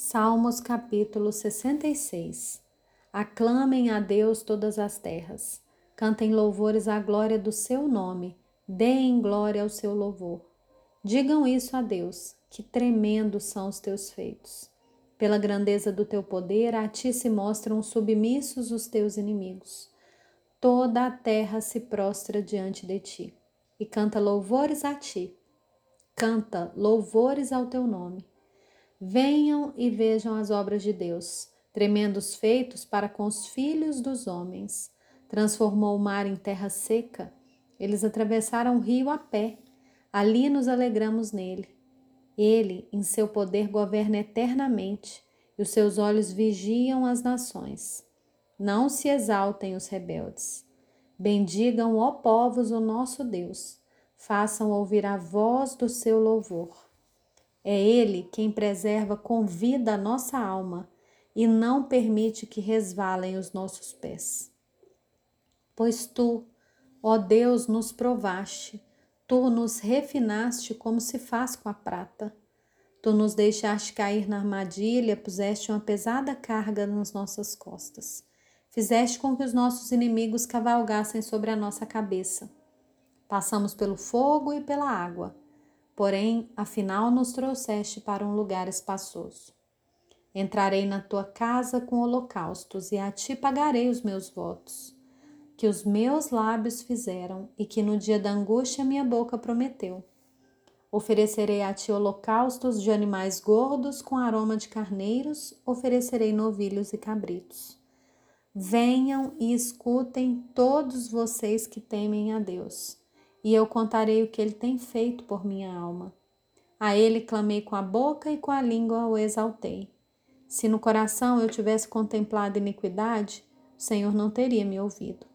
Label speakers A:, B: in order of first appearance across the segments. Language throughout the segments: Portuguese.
A: Salmos capítulo 66 Aclamem a Deus todas as terras, cantem louvores à glória do seu nome, deem glória ao seu louvor. Digam isso a Deus, que tremendos são os teus feitos. Pela grandeza do teu poder, a ti se mostram submissos os teus inimigos. Toda a terra se prostra diante de ti e canta louvores a ti. Canta louvores ao teu nome Venham e vejam as obras de Deus, tremendos feitos para com os filhos dos homens. Transformou o mar em terra seca, eles atravessaram o rio a pé, ali nos alegramos nele. Ele, em seu poder, governa eternamente, e os seus olhos vigiam as nações. Não se exaltem os rebeldes. Bendigam, ó povos, o nosso Deus. Façam ouvir a voz do seu louvor. É Ele quem preserva com vida a nossa alma e não permite que resvalem os nossos pés. Pois tu, ó Deus, nos provaste, tu nos refinaste como se faz com a prata. Tu nos deixaste cair na armadilha, puseste uma pesada carga nas nossas costas. Fizeste com que os nossos inimigos cavalgassem sobre a nossa cabeça. Passamos pelo fogo e pela água porém, afinal nos trouxeste para um lugar espaçoso. Entrarei na tua casa com holocaustos e a ti pagarei os meus votos, que os meus lábios fizeram e que no dia da angústia minha boca prometeu. Oferecerei a ti holocaustos de animais gordos com aroma de carneiros, oferecerei novilhos e cabritos. Venham e escutem todos vocês que temem a Deus e eu contarei o que ele tem feito por minha alma. A ele clamei com a boca e com a língua o exaltei. Se no coração eu tivesse contemplado iniquidade, o Senhor não teria me ouvido.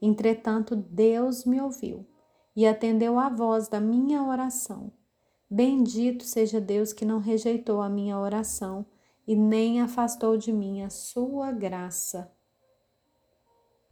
A: Entretanto, Deus me ouviu e atendeu à voz da minha oração. Bendito seja Deus que não rejeitou a minha oração e nem afastou de mim a sua graça.